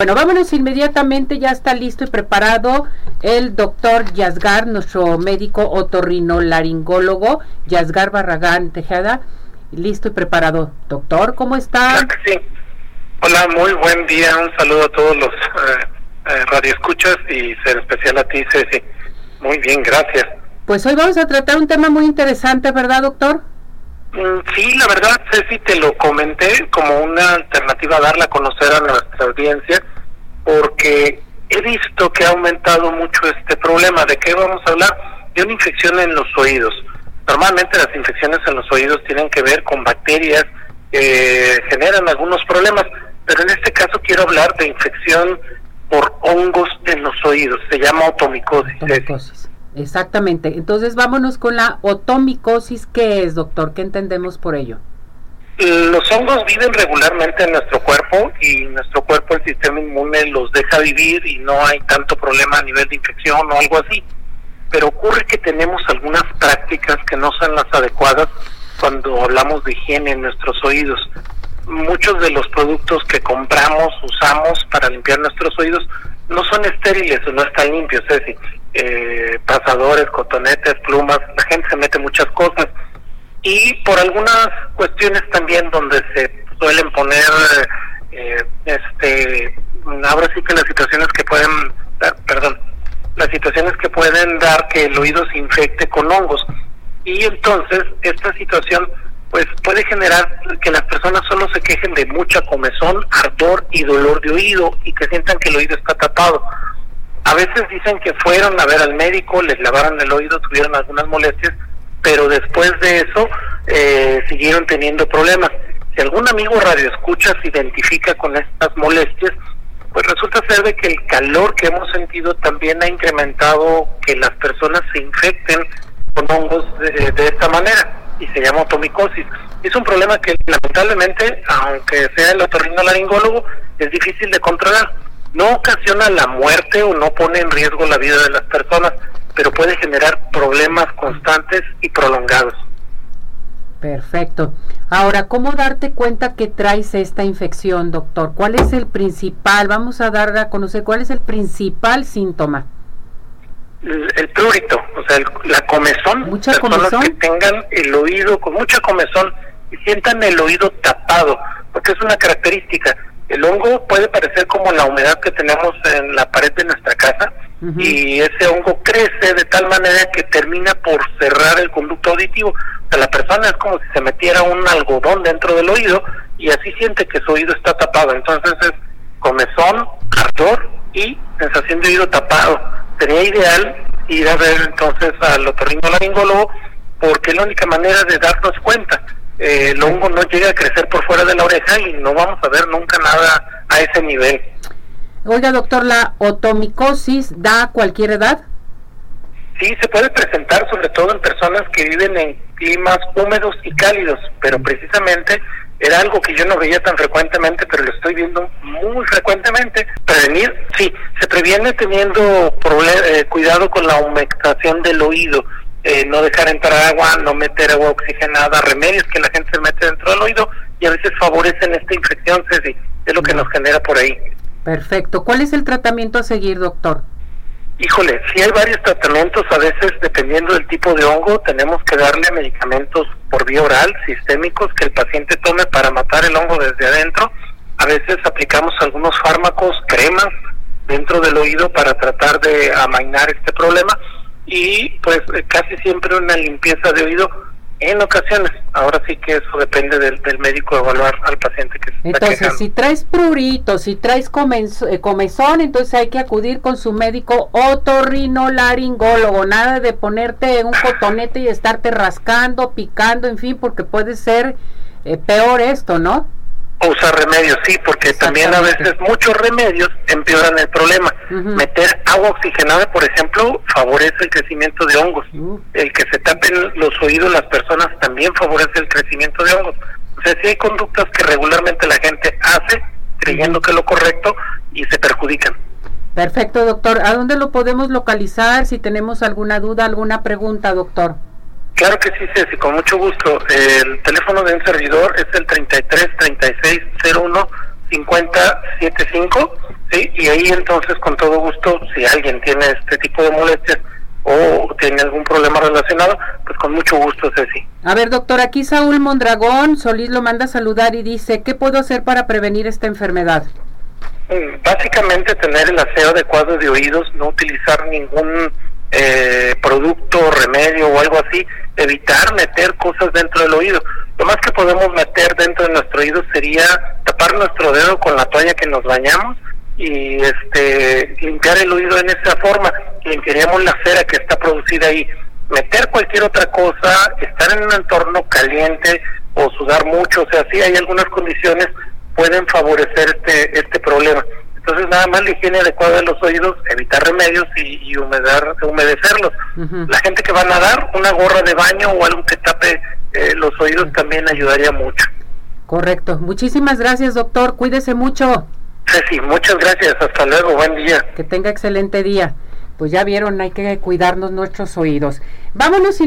Bueno, vámonos inmediatamente, ya está listo y preparado el doctor Yasgar, nuestro médico otorrinolaringólogo, Yasgar Barragán Tejada, listo y preparado. Doctor, ¿cómo está? sí. Hola, muy buen día, un saludo a todos los eh, eh, radioescuchas y ser especial a ti, Ceci. Muy bien, gracias. Pues hoy vamos a tratar un tema muy interesante, ¿verdad, doctor? Mm, sí, la verdad, Ceci, te lo comenté como una alternativa a darla a conocer a nuestra audiencia, porque he visto que ha aumentado mucho este problema. ¿De qué vamos a hablar? De una infección en los oídos. Normalmente las infecciones en los oídos tienen que ver con bacterias que generan algunos problemas, pero en este caso quiero hablar de infección por hongos en los oídos. Se llama otomicosis. Exactamente. Entonces vámonos con la otomicosis. ¿Qué es, doctor? ¿Qué entendemos por ello? Los hongos viven regularmente en nuestro cuerpo y nuestro cuerpo, el sistema inmune los deja vivir y no hay tanto problema a nivel de infección o algo así. Pero ocurre que tenemos algunas prácticas que no son las adecuadas cuando hablamos de higiene en nuestros oídos. Muchos de los productos que compramos, usamos para limpiar nuestros oídos, no son estériles o no están limpios, es decir, eh, pasadores, cotonetes, plumas, la gente se mete muchas cosas y por algunas cuestiones también donde se suelen poner, eh, este, ahora sí que las situaciones que pueden, dar, perdón, las situaciones que pueden dar que el oído se infecte con hongos y entonces esta situación pues puede generar que las personas solo se quejen de mucha comezón, ardor y dolor de oído y que sientan que el oído está tapado. A veces dicen que fueron a ver al médico, les lavaron el oído, tuvieron algunas molestias, pero después de eso eh, siguieron teniendo problemas. Si algún amigo radio escucha se identifica con estas molestias, pues resulta ser de que el calor que hemos sentido también ha incrementado que las personas se infecten con hongos de, de esta manera y se llama otomicosis. Es un problema que lamentablemente, aunque sea el otorrinolaringólogo, es difícil de controlar. No ocasiona la muerte o no pone en riesgo la vida de las personas, pero puede generar problemas constantes y prolongados. Perfecto. Ahora, ¿cómo darte cuenta que traes esta infección, doctor? ¿Cuál es el principal? Vamos a dar a conocer cuál es el principal síntoma el prurito, o sea, la comezón, ¿Mucha personas que tengan el oído con mucha comezón y sientan el oído tapado, porque es una característica. El hongo puede parecer como la humedad que tenemos en la pared de nuestra casa y ese hongo crece de tal manera que termina por cerrar el conducto auditivo. O sea, la persona es como si se metiera un algodón dentro del oído y así siente que su oído está tapado. Entonces es comezón, ardor y sensación de oído tapado sería ideal ir a ver entonces al otorrinolaringólogo porque es la única manera de darnos cuenta. Eh, el hongo no llega a crecer por fuera de la oreja y no vamos a ver nunca nada a ese nivel. Oiga, doctor, ¿la otomicosis da a cualquier edad? Sí, se puede presentar sobre todo en personas que viven en climas húmedos y cálidos, pero precisamente era algo que yo no veía tan frecuentemente, pero lo estoy viendo muy frecuentemente. Prevenir, sí, se previene teniendo eh, cuidado con la humectación del oído, eh, no dejar entrar agua, no meter agua oxigenada, remedios que la gente se mete dentro del oído y a veces favorecen esta infección, Ceci, es lo que nos genera por ahí. Perfecto. ¿Cuál es el tratamiento a seguir, doctor? Híjole, si hay varios tratamientos, a veces dependiendo del tipo de hongo, tenemos que darle medicamentos por vía oral, sistémicos, que el paciente tome para matar el hongo desde adentro. A veces aplicamos algunos fármacos, cremas dentro del oído para tratar de amainar este problema y pues casi siempre una limpieza de oído en ocasiones, ahora sí que eso depende del, médico evaluar al paciente que se Entonces, si traes prurito, si traes eh, comezón, entonces hay que acudir con su médico otorrinolaringólogo, nada de ponerte un cotonete y estarte rascando, picando, en fin, porque puede ser eh, peor esto, ¿no? Usar remedios, sí, porque también a veces muchos remedios empeoran el problema. Meter agua oxigenada, por ejemplo, favorece el crecimiento de hongos. El que se tapen los oídos las personas también favorece el crecimiento de hongos. O sea, sí hay conductas que regularmente la gente hace creyendo que es lo correcto y se perjudican. Perfecto, doctor. ¿A dónde lo podemos localizar? Si tenemos alguna duda, alguna pregunta, doctor. Claro que sí, Ceci, con mucho gusto. El teléfono de un servidor es el 33 36 01 50 75 ¿sí? Y ahí entonces, con todo gusto, si alguien tiene este tipo de molestias o tiene algún problema relacionado, pues con mucho gusto, Ceci. A ver, doctor, aquí Saúl Mondragón Solís lo manda a saludar y dice, ¿qué puedo hacer para prevenir esta enfermedad? Mm, básicamente tener el aseo adecuado de oídos, no utilizar ningún eh, producto, remedio o algo así, evitar meter cosas dentro del oído. Lo más que podemos meter dentro de nuestro oído sería tapar nuestro dedo con la toalla que nos bañamos y este limpiar el oído en esa forma, limpiaríamos la cera que está producida ahí. Meter cualquier otra cosa, estar en un entorno caliente o sudar mucho, o sea, sí hay algunas condiciones pueden favorecer este nada más la higiene adecuada de los oídos, evitar remedios y, humedar, humedecerlos. La gente que va a nadar, una gorra de baño o algo que tape eh, los oídos también ayudaría mucho. Correcto. Muchísimas gracias, doctor. Cuídese mucho. Sí, muchas gracias. Hasta luego. Buen día. Que tenga excelente día. Pues ya vieron, hay que cuidarnos nuestros oídos. Vámonos inmediatamente.